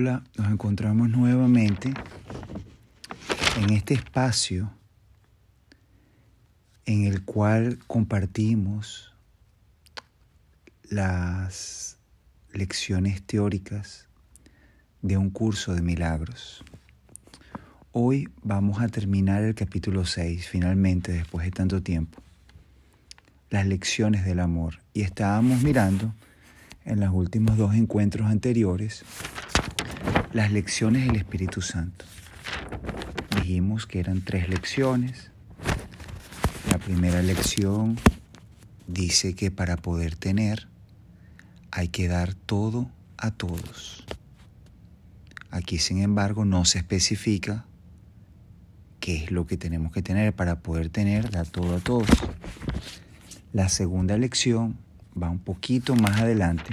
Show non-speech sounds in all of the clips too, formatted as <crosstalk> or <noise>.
Hola, nos encontramos nuevamente en este espacio en el cual compartimos las lecciones teóricas de un curso de milagros. Hoy vamos a terminar el capítulo 6, finalmente, después de tanto tiempo. Las lecciones del amor. Y estábamos mirando en los últimos dos encuentros anteriores las lecciones del Espíritu Santo. Dijimos que eran tres lecciones. La primera lección dice que para poder tener hay que dar todo a todos. Aquí, sin embargo, no se especifica qué es lo que tenemos que tener para poder tener, dar todo a todos. La segunda lección va un poquito más adelante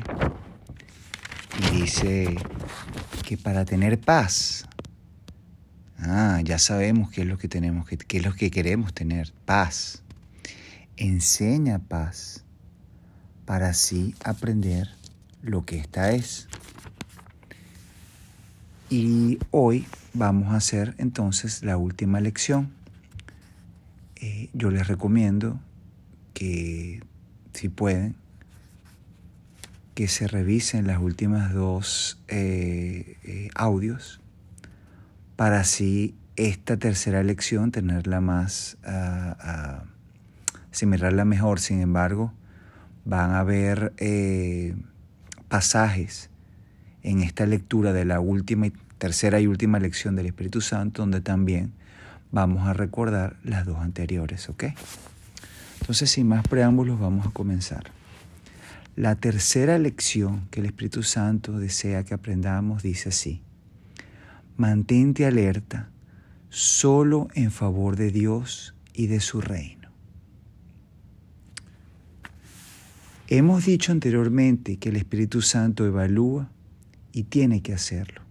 y dice que para tener paz, ah, ya sabemos qué es lo que tenemos, qué es lo que queremos tener, paz. Enseña paz para así aprender lo que esta es. Y hoy vamos a hacer entonces la última lección. Eh, yo les recomiendo que si pueden que se revisen las últimas dos eh, eh, audios para así esta tercera lección tenerla más, uh, asimilarla mejor. Sin embargo, van a haber eh, pasajes en esta lectura de la última y tercera y última lección del Espíritu Santo donde también vamos a recordar las dos anteriores, ¿ok? Entonces, sin más preámbulos, vamos a comenzar. La tercera lección que el Espíritu Santo desea que aprendamos dice así, mantente alerta solo en favor de Dios y de su reino. Hemos dicho anteriormente que el Espíritu Santo evalúa y tiene que hacerlo.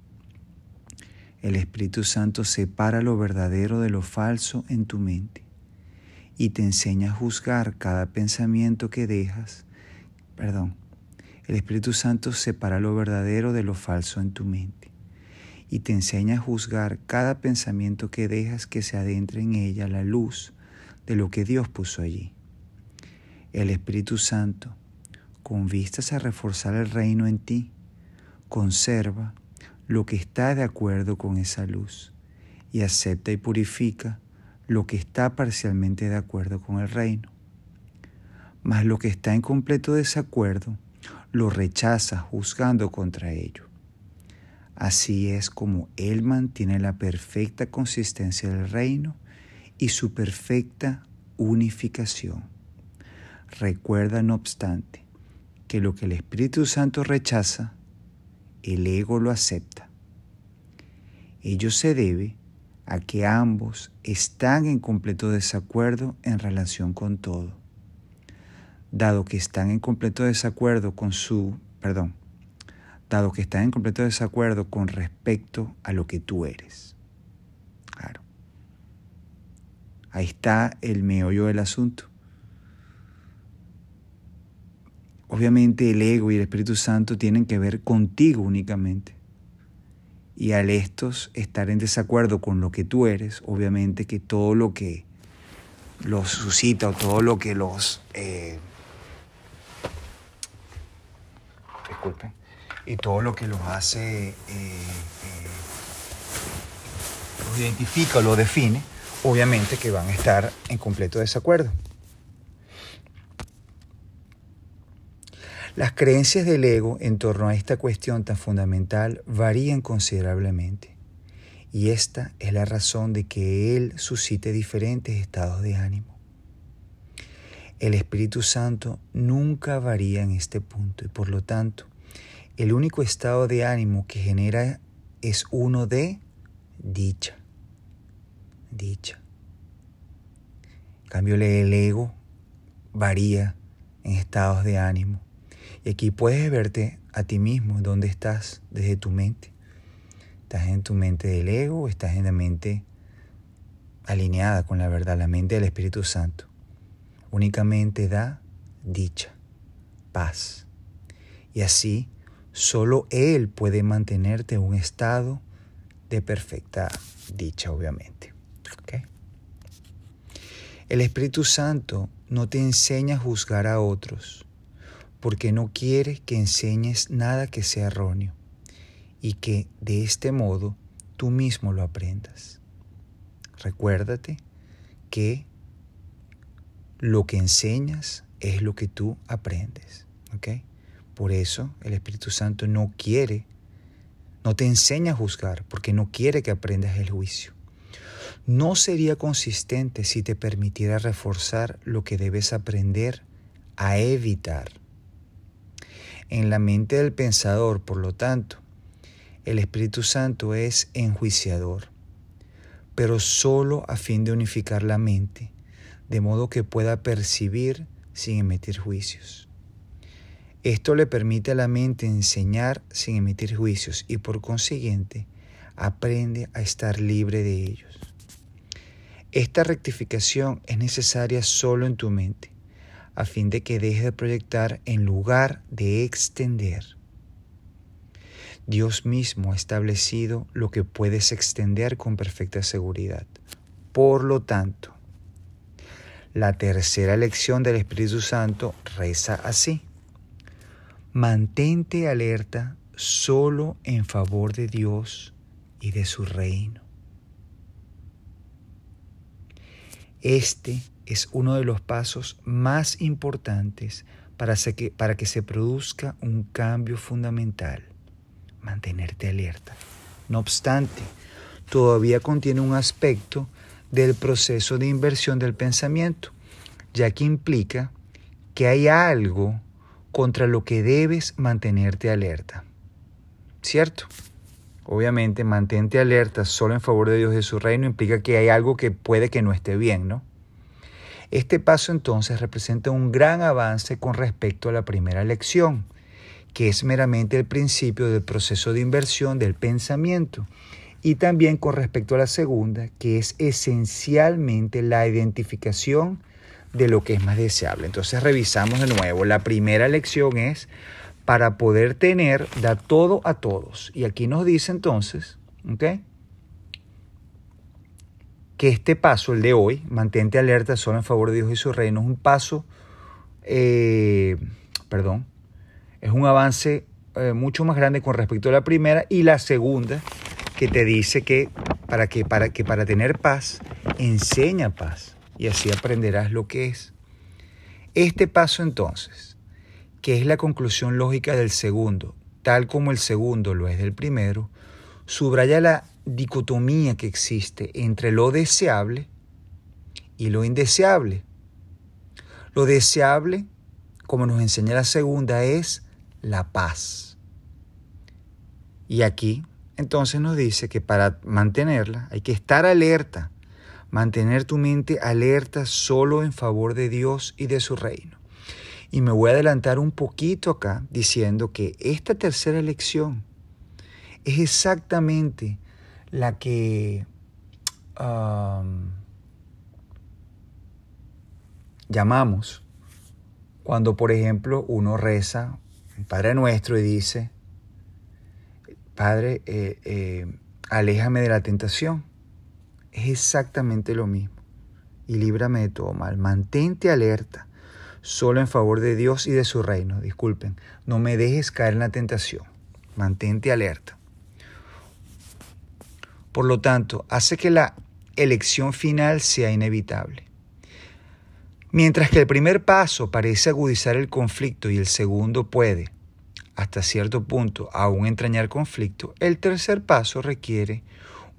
El Espíritu Santo separa lo verdadero de lo falso en tu mente y te enseña a juzgar cada pensamiento que dejas perdón, el Espíritu Santo separa lo verdadero de lo falso en tu mente y te enseña a juzgar cada pensamiento que dejas que se adentre en ella la luz de lo que Dios puso allí. El Espíritu Santo, con vistas a reforzar el reino en ti, conserva lo que está de acuerdo con esa luz y acepta y purifica lo que está parcialmente de acuerdo con el reino mas lo que está en completo desacuerdo lo rechaza juzgando contra ello. Así es como Él mantiene la perfecta consistencia del reino y su perfecta unificación. Recuerda, no obstante, que lo que el Espíritu Santo rechaza, el ego lo acepta. Ello se debe a que ambos están en completo desacuerdo en relación con todo dado que están en completo desacuerdo con su, perdón, dado que están en completo desacuerdo con respecto a lo que tú eres. Claro. Ahí está el meollo del asunto. Obviamente el ego y el Espíritu Santo tienen que ver contigo únicamente. Y al estos estar en desacuerdo con lo que tú eres, obviamente que todo lo que los suscita o todo lo que los eh, y todo lo que los hace, eh, eh, los identifica, lo define, obviamente que van a estar en completo desacuerdo. Las creencias del ego en torno a esta cuestión tan fundamental varían considerablemente y esta es la razón de que él suscite diferentes estados de ánimo. El Espíritu Santo nunca varía en este punto y por lo tanto el único estado de ánimo que genera es uno de dicha. Dicha. En cambio, el ego varía en estados de ánimo. Y aquí puedes verte a ti mismo, dónde estás desde tu mente. ¿Estás en tu mente del ego o estás en la mente alineada con la verdad, la mente del Espíritu Santo? Únicamente da dicha, paz. Y así Solo Él puede mantenerte en un estado de perfecta dicha, obviamente. El Espíritu Santo no te enseña a juzgar a otros, porque no quiere que enseñes nada que sea erróneo y que de este modo tú mismo lo aprendas. Recuérdate que lo que enseñas es lo que tú aprendes. Por eso el Espíritu Santo no quiere, no te enseña a juzgar, porque no quiere que aprendas el juicio. No sería consistente si te permitiera reforzar lo que debes aprender a evitar. En la mente del pensador, por lo tanto, el Espíritu Santo es enjuiciador, pero solo a fin de unificar la mente, de modo que pueda percibir sin emitir juicios. Esto le permite a la mente enseñar sin emitir juicios y por consiguiente aprende a estar libre de ellos. Esta rectificación es necesaria solo en tu mente, a fin de que dejes de proyectar en lugar de extender. Dios mismo ha establecido lo que puedes extender con perfecta seguridad. Por lo tanto, la tercera lección del Espíritu Santo reza así. Mantente alerta solo en favor de Dios y de su reino. Este es uno de los pasos más importantes para, que, para que se produzca un cambio fundamental. Mantenerte alerta. No obstante, todavía contiene un aspecto del proceso de inversión del pensamiento, ya que implica que hay algo contra lo que debes mantenerte alerta. ¿Cierto? Obviamente, mantente alerta solo en favor de Dios y de su reino implica que hay algo que puede que no esté bien, ¿no? Este paso entonces representa un gran avance con respecto a la primera lección, que es meramente el principio del proceso de inversión del pensamiento, y también con respecto a la segunda, que es esencialmente la identificación de lo que es más deseable. Entonces revisamos de nuevo. La primera lección es para poder tener, da todo a todos. Y aquí nos dice entonces, ¿ok? Que este paso, el de hoy, mantente alerta solo en favor de Dios y su reino, es un paso, eh, perdón, es un avance eh, mucho más grande con respecto a la primera y la segunda que te dice que para que para que para tener paz enseña paz y así aprenderás lo que es. Este paso entonces, que es la conclusión lógica del segundo, tal como el segundo lo es del primero, subraya la dicotomía que existe entre lo deseable y lo indeseable. Lo deseable, como nos enseña la segunda, es la paz. Y aquí entonces nos dice que para mantenerla hay que estar alerta mantener tu mente alerta solo en favor de Dios y de su reino. Y me voy a adelantar un poquito acá diciendo que esta tercera lección es exactamente la que llamamos cuando, por ejemplo, uno reza Padre Nuestro y dice, Padre, eh, eh, aléjame de la tentación es exactamente lo mismo. Y líbrame de todo mal. Mantente alerta, solo en favor de Dios y de su reino. Disculpen, no me dejes caer en la tentación. Mantente alerta. Por lo tanto, hace que la elección final sea inevitable. Mientras que el primer paso parece agudizar el conflicto y el segundo puede, hasta cierto punto, aún entrañar conflicto, el tercer paso requiere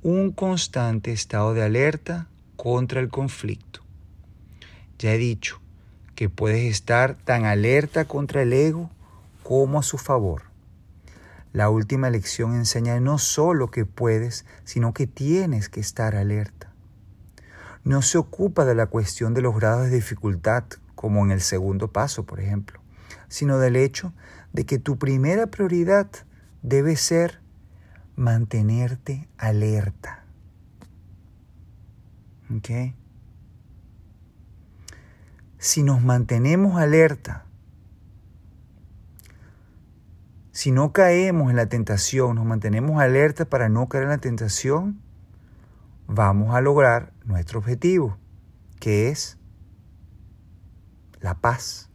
un constante estado de alerta contra el conflicto. Ya he dicho que puedes estar tan alerta contra el ego como a su favor. La última lección enseña no solo que puedes, sino que tienes que estar alerta. No se ocupa de la cuestión de los grados de dificultad, como en el segundo paso, por ejemplo, sino del hecho de que tu primera prioridad debe ser mantenerte alerta. ¿Ok? Si nos mantenemos alerta, si no caemos en la tentación, nos mantenemos alerta para no caer en la tentación, vamos a lograr nuestro objetivo, que es la paz.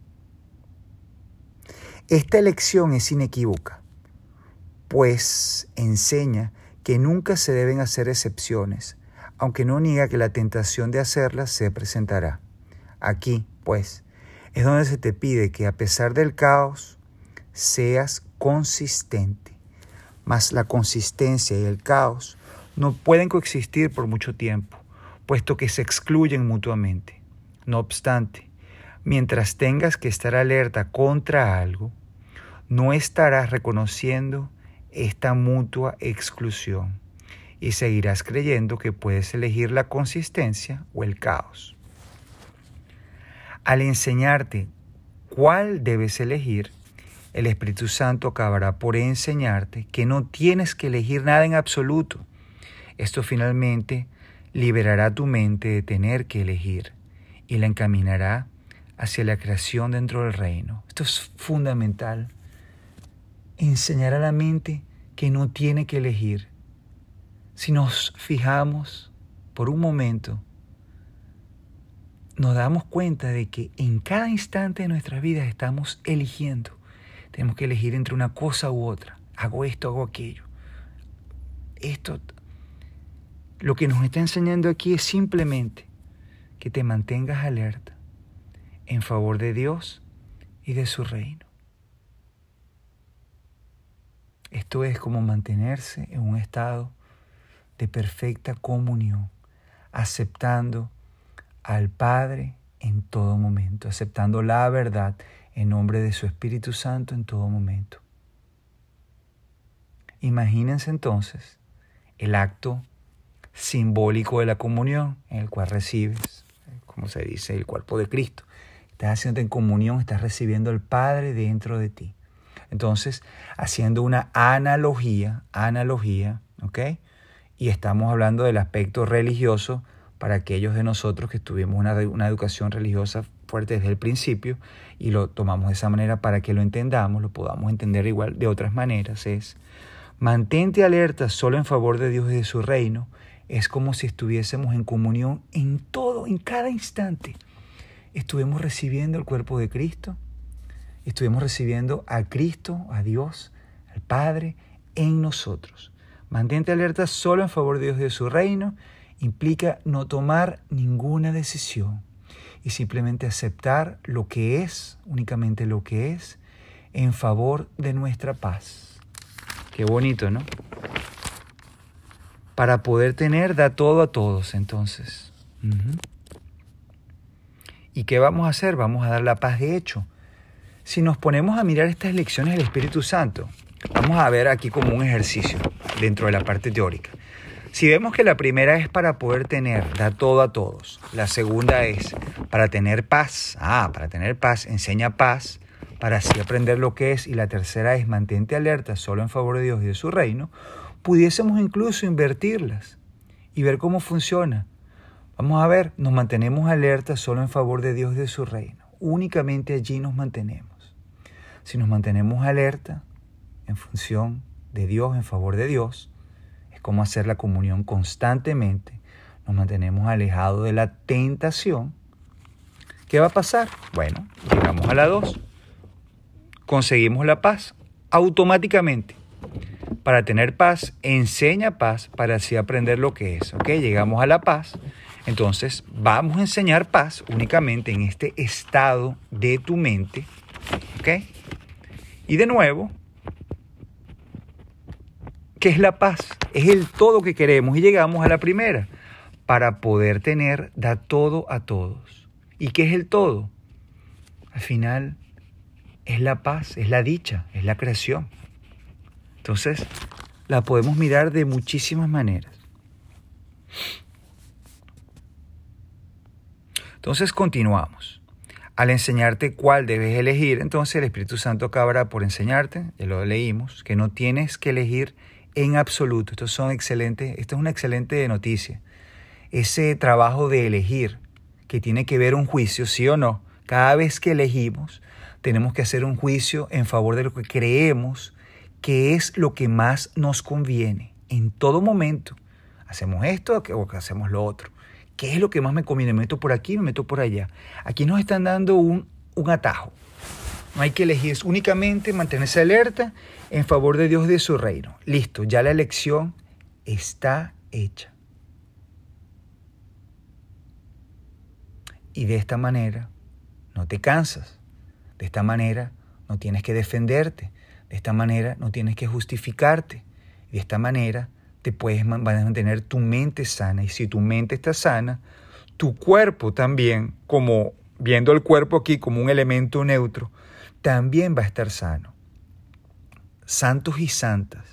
Esta elección es inequívoca, pues enseña que nunca se deben hacer excepciones, aunque no niega que la tentación de hacerlas se presentará. Aquí, pues, es donde se te pide que a pesar del caos, seas consistente. Mas la consistencia y el caos no pueden coexistir por mucho tiempo, puesto que se excluyen mutuamente. No obstante, mientras tengas que estar alerta contra algo, no estarás reconociendo esta mutua exclusión y seguirás creyendo que puedes elegir la consistencia o el caos. Al enseñarte cuál debes elegir, el Espíritu Santo acabará por enseñarte que no tienes que elegir nada en absoluto. Esto finalmente liberará tu mente de tener que elegir y la encaminará hacia la creación dentro del reino. Esto es fundamental. Enseñar a la mente que no tiene que elegir. Si nos fijamos por un momento, nos damos cuenta de que en cada instante de nuestras vidas estamos eligiendo. Tenemos que elegir entre una cosa u otra. Hago esto, hago aquello. Esto, lo que nos está enseñando aquí es simplemente que te mantengas alerta en favor de Dios y de su reino. Esto es como mantenerse en un estado de perfecta comunión, aceptando al Padre en todo momento, aceptando la verdad en nombre de su Espíritu Santo en todo momento. Imagínense entonces el acto simbólico de la comunión en el cual recibes, como se dice, el cuerpo de Cristo. Estás haciendo en comunión, estás recibiendo al Padre dentro de ti. Entonces, haciendo una analogía, analogía, ¿ok? Y estamos hablando del aspecto religioso para aquellos de nosotros que tuvimos una, una educación religiosa fuerte desde el principio y lo tomamos de esa manera para que lo entendamos, lo podamos entender igual de otras maneras, es mantente alerta solo en favor de Dios y de su reino, es como si estuviésemos en comunión en todo, en cada instante. Estuvimos recibiendo el cuerpo de Cristo, estuvimos recibiendo a Cristo, a Dios, al Padre, en nosotros. Mantente alerta solo en favor de Dios y de su reino implica no tomar ninguna decisión y simplemente aceptar lo que es, únicamente lo que es, en favor de nuestra paz. Qué bonito, ¿no? Para poder tener, da todo a todos, entonces. ¿Y qué vamos a hacer? Vamos a dar la paz de hecho. Si nos ponemos a mirar estas lecciones del Espíritu Santo, vamos a ver aquí como un ejercicio dentro de la parte teórica. Si vemos que la primera es para poder tener, da todo a todos. La segunda es para tener paz. Ah, para tener paz, enseña paz, para así aprender lo que es. Y la tercera es mantente alerta solo en favor de Dios y de su reino. Pudiésemos incluso invertirlas y ver cómo funciona. Vamos a ver, nos mantenemos alerta solo en favor de Dios y de su reino. Únicamente allí nos mantenemos. Si nos mantenemos alerta en función de Dios, en favor de Dios, cómo hacer la comunión constantemente, nos mantenemos alejados de la tentación, ¿qué va a pasar? Bueno, llegamos a la 2, conseguimos la paz automáticamente. Para tener paz, enseña paz para así aprender lo que es. ¿Ok? Llegamos a la paz. Entonces, vamos a enseñar paz únicamente en este estado de tu mente. ¿Ok? Y de nuevo, ¿Qué es la paz? Es el todo que queremos y llegamos a la primera. Para poder tener, da todo a todos. ¿Y qué es el todo? Al final es la paz, es la dicha, es la creación. Entonces, la podemos mirar de muchísimas maneras. Entonces continuamos. Al enseñarte cuál debes elegir, entonces el Espíritu Santo acabará por enseñarte, ya lo leímos, que no tienes que elegir en absoluto. Estos son excelentes, esto es una excelente noticia. Ese trabajo de elegir, que tiene que ver un juicio, sí o no, cada vez que elegimos, tenemos que hacer un juicio en favor de lo que creemos qué es lo que más nos conviene en todo momento. ¿Hacemos esto o hacemos lo otro? ¿Qué es lo que más me conviene? ¿Me meto por aquí me meto por allá? Aquí nos están dando un, un atajo. No hay que elegir, es únicamente mantenerse alerta en favor de Dios y de su reino. Listo, ya la elección está hecha. Y de esta manera no te cansas. De esta manera no tienes que defenderte. De esta manera no tienes que justificarte. De esta manera te puedes mantener tu mente sana. Y si tu mente está sana, tu cuerpo también, como viendo el cuerpo aquí como un elemento neutro, también va a estar sano. Santos y santas.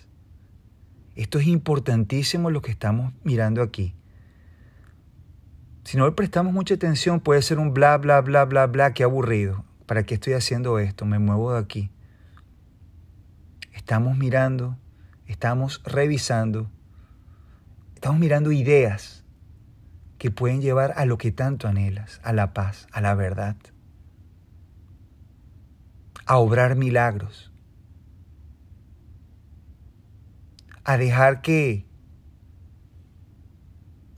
Esto es importantísimo lo que estamos mirando aquí. Si no le prestamos mucha atención, puede ser un bla, bla, bla, bla, bla, qué aburrido. ¿Para qué estoy haciendo esto? Me muevo de aquí. Estamos mirando, estamos revisando, estamos mirando ideas que pueden llevar a lo que tanto anhelas, a la paz, a la verdad, a obrar milagros, a dejar que,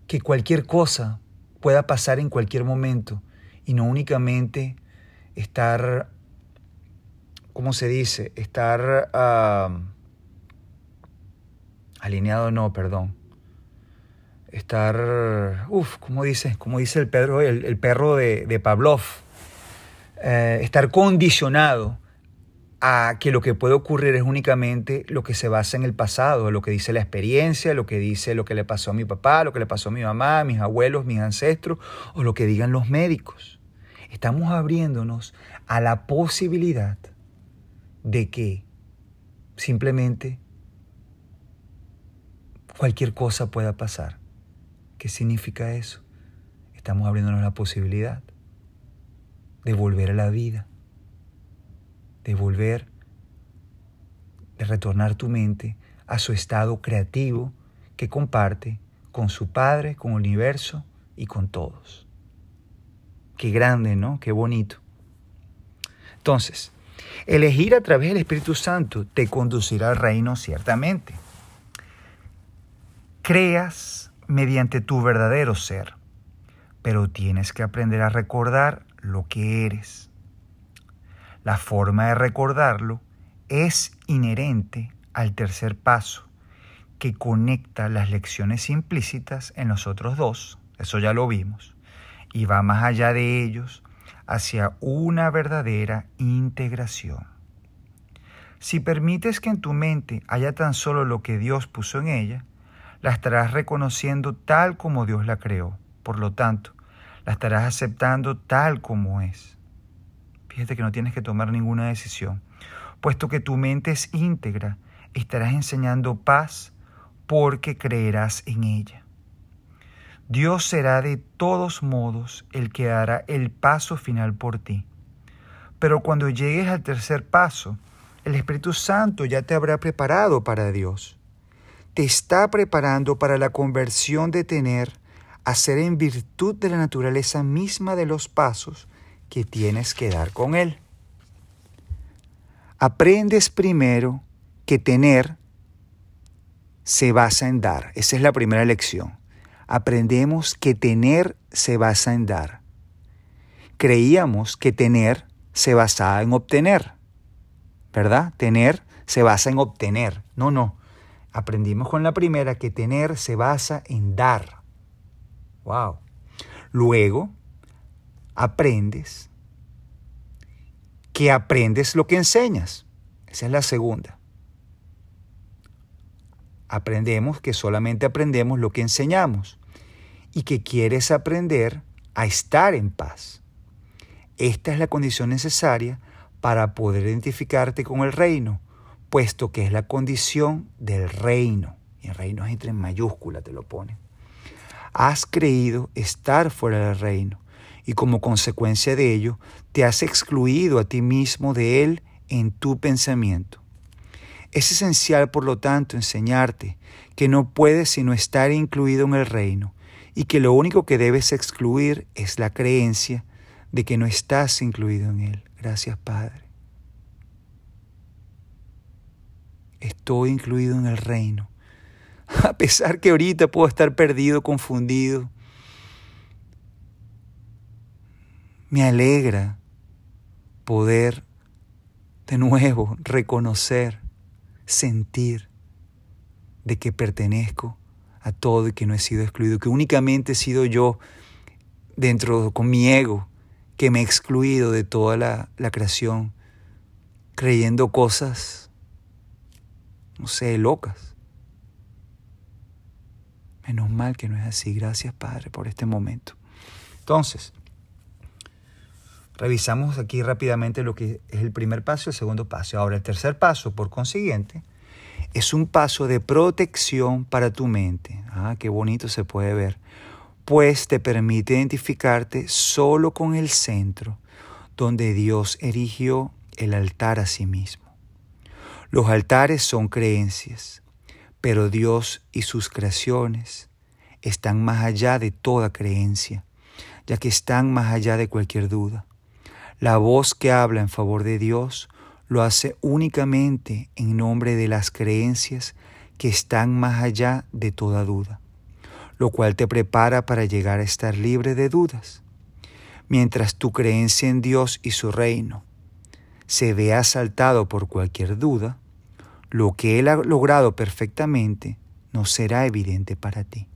que cualquier cosa pueda pasar en cualquier momento y no únicamente estar, ¿cómo se dice? Estar alineado, no, perdón. Estar, uff, ¿cómo dice? ¿Cómo dice el, Pedro, el, perro de, de Pavlov? Eh, estar condicionado a que lo que puede ocurrir es únicamente lo que se basa en el pasado, lo que dice la experiencia, lo que dice lo que le pasó a mi papá, lo que le pasó a mi mamá, a mis abuelos, mis ancestros, o lo que digan los médicos. Estamos abriéndonos a la posibilidad de que simplemente cualquier cosa pueda pasar. ¿Qué significa eso? Estamos abriéndonos la posibilidad de volver a la vida de volver, de retornar tu mente a su estado creativo que comparte con su Padre, con el universo y con todos. Qué grande, ¿no? Qué bonito. Entonces, elegir a través del Espíritu Santo te conducirá al reino ciertamente. Creas mediante tu verdadero ser, pero tienes que aprender a recordar lo que eres. La forma de recordarlo es inherente al tercer paso, que conecta las lecciones implícitas en los otros dos, eso ya lo vimos, y va más allá de ellos hacia una verdadera integración. Si permites que en tu mente haya tan solo lo que Dios puso en ella, la estarás reconociendo tal como Dios la creó. Por lo tanto, la estarás aceptando tal como es. Fíjate que no tienes que tomar ninguna decisión. Puesto que tu mente es íntegra, estarás enseñando paz porque creerás en ella. Dios será de todos modos el que hará el paso final por ti. Pero cuando llegues al tercer paso, el Espíritu Santo ya te habrá preparado para Dios. Te está preparando para la conversión de tener, hacer en virtud de la naturaleza misma de los pasos que tienes que dar con Él. Aprendes primero que tener se basa en dar. Esa es la primera lección. Aprendemos que tener se basa en dar. Creíamos que tener se basaba en obtener. ¿Verdad? Tener se basa en obtener. No, no. Aprendimos con la primera que tener se basa en dar. Wow. Luego aprendes que aprendes lo que enseñas. Esa es la segunda. Aprendemos que solamente aprendemos lo que enseñamos y que quieres aprender a estar en paz. Esta es la condición necesaria para poder identificarte con el reino, puesto que es la condición del reino. Y el reino es entre mayúscula, te lo pone. Has creído estar fuera del reino y como consecuencia de ello te has excluido a ti mismo de Él en tu pensamiento. Es esencial, por lo tanto, enseñarte que no puedes sino estar incluido en el reino y que lo único que debes excluir es la creencia de que no estás incluido en Él. Gracias, Padre. Estoy incluido en el reino. <laughs> A pesar que ahorita puedo estar perdido, confundido, me alegra poder de nuevo reconocer, sentir de que pertenezco a todo y que no he sido excluido, que únicamente he sido yo dentro con mi ego que me he excluido de toda la, la creación, creyendo cosas, no sé, locas. Menos mal que no es así. Gracias, Padre, por este momento. Entonces, revisamos aquí rápidamente lo que es el primer paso y el segundo paso. Ahora, el tercer paso, por consiguiente, es un paso de protección para tu mente. Ah, qué bonito se puede ver. Pues te permite identificarte solo con el centro, donde Dios erigió el altar a sí mismo. Los altares son creencias, pero Dios y sus creaciones están más allá de toda creencia, ya que están más allá de cualquier duda. La voz que habla en favor de Dios lo hace únicamente en nombre de las creencias que están más allá de toda duda, lo cual te prepara para llegar a estar libre de dudas. Mientras tu creencia en Dios y su reino se ve asaltado por cualquier duda, lo que Él ha logrado perfectamente no será evidente para ti.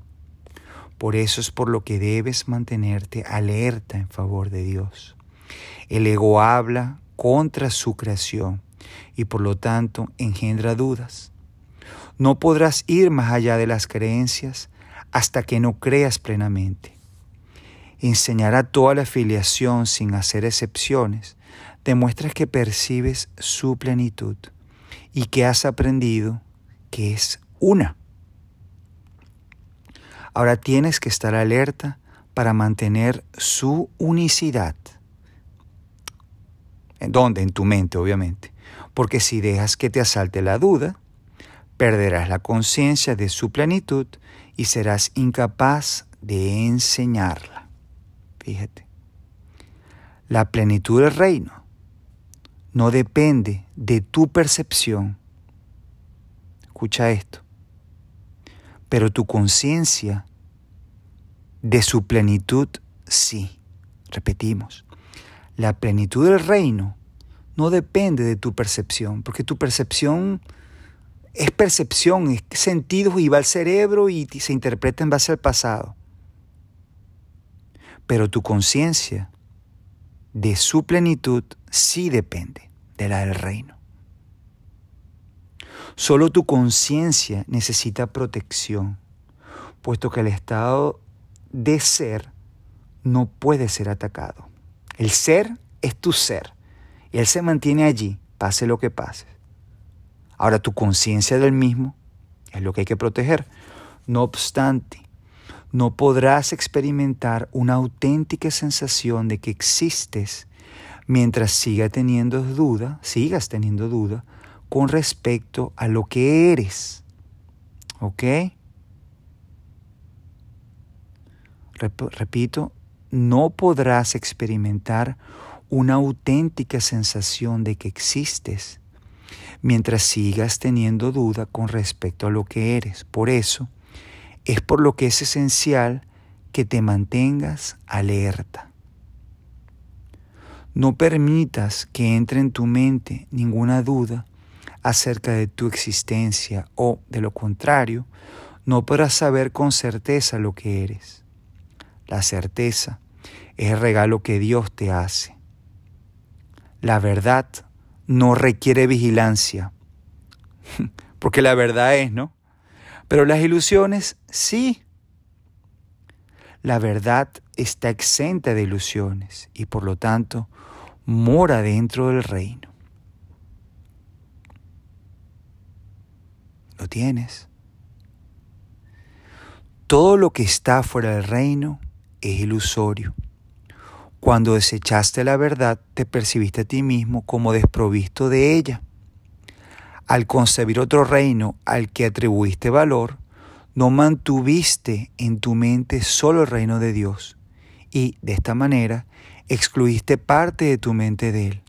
Por eso es por lo que debes mantenerte alerta en favor de Dios. El ego habla contra su creación y por lo tanto engendra dudas. No podrás ir más allá de las creencias hasta que no creas plenamente. Enseñará toda la afiliación sin hacer excepciones demuestra que percibes su plenitud y que has aprendido que es una. Ahora tienes que estar alerta para mantener su unicidad. ¿En dónde? En tu mente, obviamente. Porque si dejas que te asalte la duda, perderás la conciencia de su plenitud y serás incapaz de enseñarla. Fíjate. La plenitud del reino no depende de tu percepción. Escucha esto. Pero tu conciencia de su plenitud sí. Repetimos. La plenitud del reino no depende de tu percepción, porque tu percepción es percepción, es sentido y va al cerebro y se interpreta en base al pasado. Pero tu conciencia de su plenitud sí depende de la del reino. Solo tu conciencia necesita protección, puesto que el estado de ser no puede ser atacado. El ser es tu ser y él se mantiene allí, pase lo que pase. Ahora tu conciencia del mismo es lo que hay que proteger. No obstante, no podrás experimentar una auténtica sensación de que existes mientras siga teniendo duda, sigas teniendo duda con respecto a lo que eres. ¿Ok? Repito, no podrás experimentar una auténtica sensación de que existes mientras sigas teniendo duda con respecto a lo que eres. Por eso, es por lo que es esencial que te mantengas alerta. No permitas que entre en tu mente ninguna duda acerca de tu existencia o, de lo contrario, no podrás saber con certeza lo que eres. La certeza es el regalo que Dios te hace. La verdad no requiere vigilancia, <laughs> porque la verdad es, ¿no? Pero las ilusiones sí. La verdad está exenta de ilusiones y por lo tanto mora dentro del reino. ¿Lo tienes? Todo lo que está fuera del reino es ilusorio. Cuando desechaste la verdad, te percibiste a ti mismo como desprovisto de ella. Al concebir otro reino al que atribuiste valor, no mantuviste en tu mente solo el reino de Dios y, de esta manera, excluiste parte de tu mente de Él.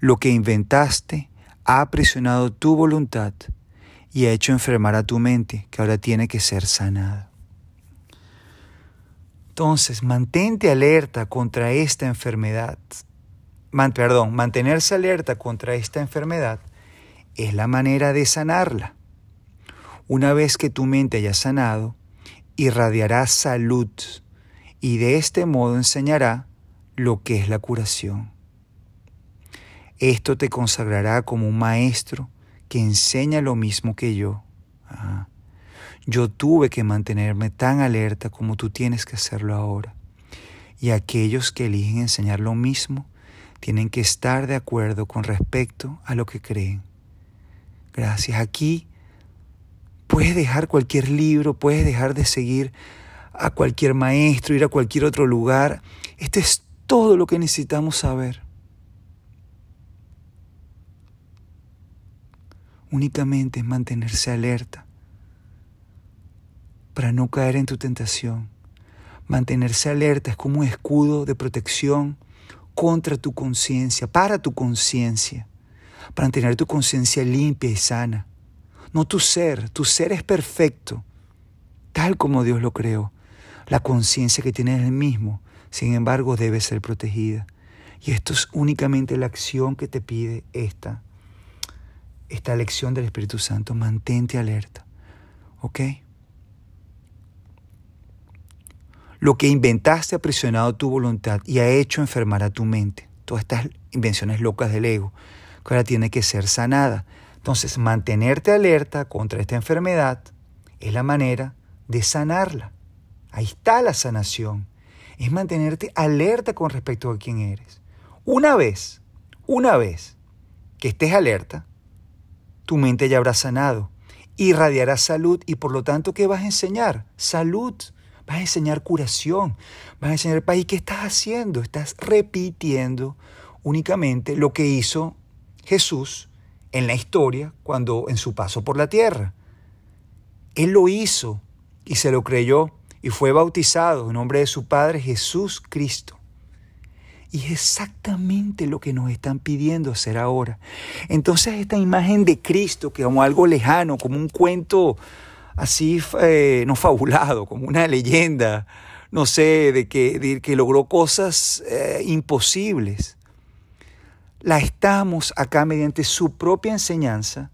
Lo que inventaste ha aprisionado tu voluntad y ha hecho enfermar a tu mente, que ahora tiene que ser sanada. Entonces, mantente alerta contra esta enfermedad. perdón, mantenerse alerta contra esta enfermedad es la manera de sanarla. Una vez que tu mente haya sanado, irradiará salud y de este modo enseñará lo que es la curación. Esto te consagrará como un maestro que enseña lo mismo que yo. Ah, yo tuve que mantenerme tan alerta como tú tienes que hacerlo ahora. Y aquellos que eligen enseñar lo mismo tienen que estar de acuerdo con respecto a lo que creen. Gracias. Aquí Puedes dejar cualquier libro, puedes dejar de seguir a cualquier maestro, ir a cualquier otro lugar. Esto es todo lo que necesitamos saber. Únicamente es mantenerse alerta para no caer en tu tentación. Mantenerse alerta es como un escudo de protección contra tu conciencia, para tu conciencia, para mantener tu conciencia limpia y sana no tu ser. Tu ser es perfecto, tal como Dios lo creó. La conciencia que tienes el mismo, sin embargo, debe ser protegida. Y esto es únicamente la acción que te pide esta, esta lección del Espíritu Santo. Mantente alerta. ¿Ok? Lo que inventaste ha aprisionado tu voluntad y ha hecho enfermar a tu mente. Todas estas invenciones locas del ego, que ahora tiene que ser sanada. Entonces, mantenerte alerta contra esta enfermedad es la manera de sanarla. Ahí está la sanación. Es mantenerte alerta con respecto a quién eres. Una vez, una vez que estés alerta, tu mente ya habrá sanado, irradiará salud y por lo tanto, ¿qué vas a enseñar? Salud. Vas a enseñar curación. Vas a enseñar país. ¿Qué estás haciendo? Estás repitiendo únicamente lo que hizo Jesús en la historia cuando en su paso por la tierra. Él lo hizo y se lo creyó y fue bautizado en nombre de su Padre Jesús Cristo. Y es exactamente lo que nos están pidiendo hacer ahora. Entonces esta imagen de Cristo, que como algo lejano, como un cuento así eh, no fabulado, como una leyenda, no sé, de que, que logró cosas eh, imposibles la estamos acá mediante su propia enseñanza,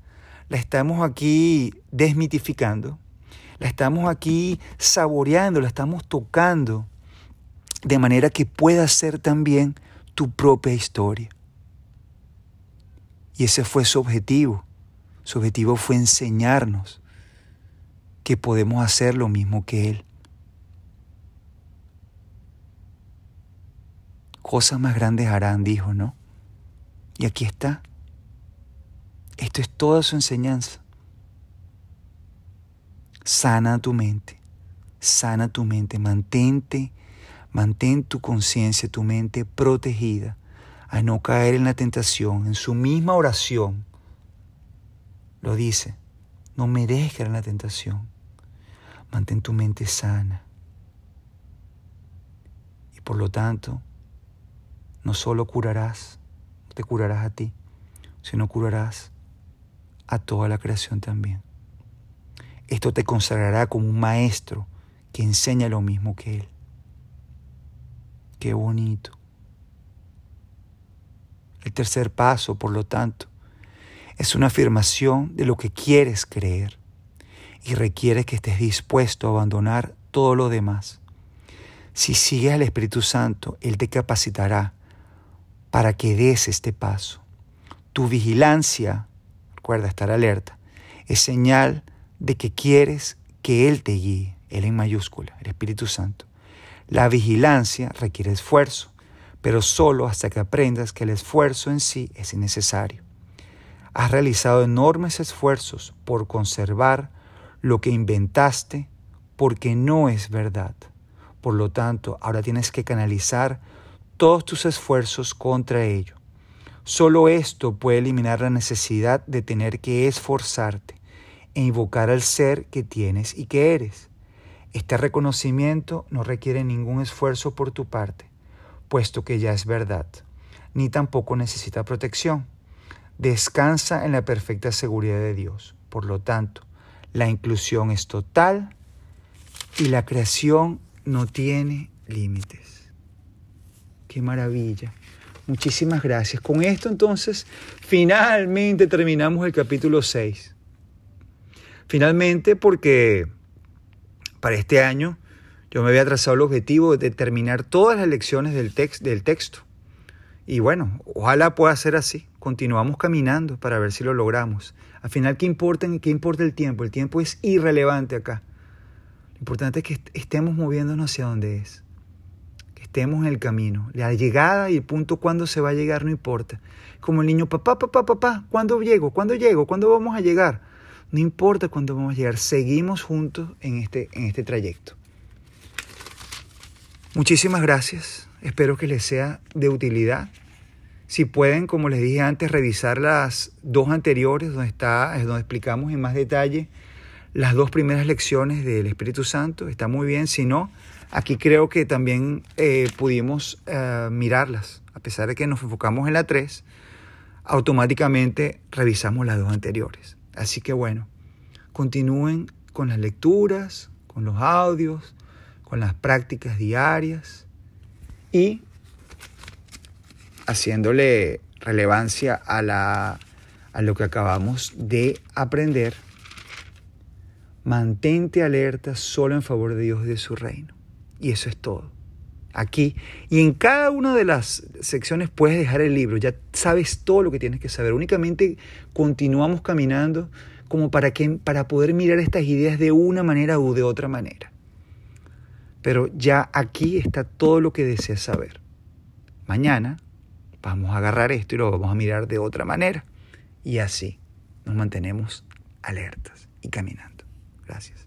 la estamos aquí desmitificando, la estamos aquí saboreando, la estamos tocando, de manera que pueda ser también tu propia historia. Y ese fue su objetivo. Su objetivo fue enseñarnos que podemos hacer lo mismo que Él. Cosas más grandes harán, dijo, ¿no? Y aquí está. Esto es toda su enseñanza. Sana tu mente, sana tu mente, mantente, mantén tu conciencia, tu mente protegida a no caer en la tentación. En su misma oración lo dice, no me en la tentación. Mantén tu mente sana. Y por lo tanto, no solo curarás, te curarás a ti, sino curarás a toda la creación también. Esto te consagrará como un maestro que enseña lo mismo que Él. Qué bonito. El tercer paso, por lo tanto, es una afirmación de lo que quieres creer y requiere que estés dispuesto a abandonar todo lo demás. Si sigues al Espíritu Santo, Él te capacitará para que des este paso. Tu vigilancia, recuerda estar alerta, es señal de que quieres que Él te guíe, Él en mayúscula, el Espíritu Santo. La vigilancia requiere esfuerzo, pero solo hasta que aprendas que el esfuerzo en sí es innecesario. Has realizado enormes esfuerzos por conservar lo que inventaste porque no es verdad. Por lo tanto, ahora tienes que canalizar todos tus esfuerzos contra ello. Solo esto puede eliminar la necesidad de tener que esforzarte e invocar al ser que tienes y que eres. Este reconocimiento no requiere ningún esfuerzo por tu parte, puesto que ya es verdad, ni tampoco necesita protección. descansa en la perfecta seguridad de Dios. Por lo tanto, la inclusión es total y la creación no tiene límites. Qué maravilla. Muchísimas gracias. Con esto entonces finalmente terminamos el capítulo 6. Finalmente porque para este año yo me había trazado el objetivo de terminar todas las lecciones del, texto. Y bueno, ojalá pueda ser así. Continuamos caminando para ver si lo logramos. Al final, ¿qué importa, ¿qué importa el tiempo? El tiempo es irrelevante acá. Lo importante es que estemos moviéndonos hacia donde es estemos en el camino. La llegada y el punto cuándo se va a llegar no importa. Como el niño, papá, papá, papá, ¿cuándo llego? ¿Cuándo llego? ¿Cuándo vamos a llegar? No importa cuándo vamos a llegar, seguimos juntos en este, en este trayecto. Muchísimas gracias, espero que les sea de utilidad. Si pueden, como les dije antes, revisar las dos anteriores, donde, está, donde explicamos en más detalle las dos primeras lecciones del Espíritu Santo, está muy bien. Si no, Aquí creo que también eh, pudimos eh, mirarlas, a pesar de que nos enfocamos en la 3, automáticamente revisamos las dos anteriores. Así que bueno, continúen con las lecturas, con los audios, con las prácticas diarias y haciéndole relevancia a, la, a lo que acabamos de aprender. Mantente alerta solo en favor de Dios y de su reino. Y eso es todo. Aquí. Y en cada una de las secciones puedes dejar el libro. Ya sabes todo lo que tienes que saber. Únicamente continuamos caminando como para, que, para poder mirar estas ideas de una manera u de otra manera. Pero ya aquí está todo lo que deseas saber. Mañana vamos a agarrar esto y lo vamos a mirar de otra manera. Y así nos mantenemos alertas y caminando. Gracias.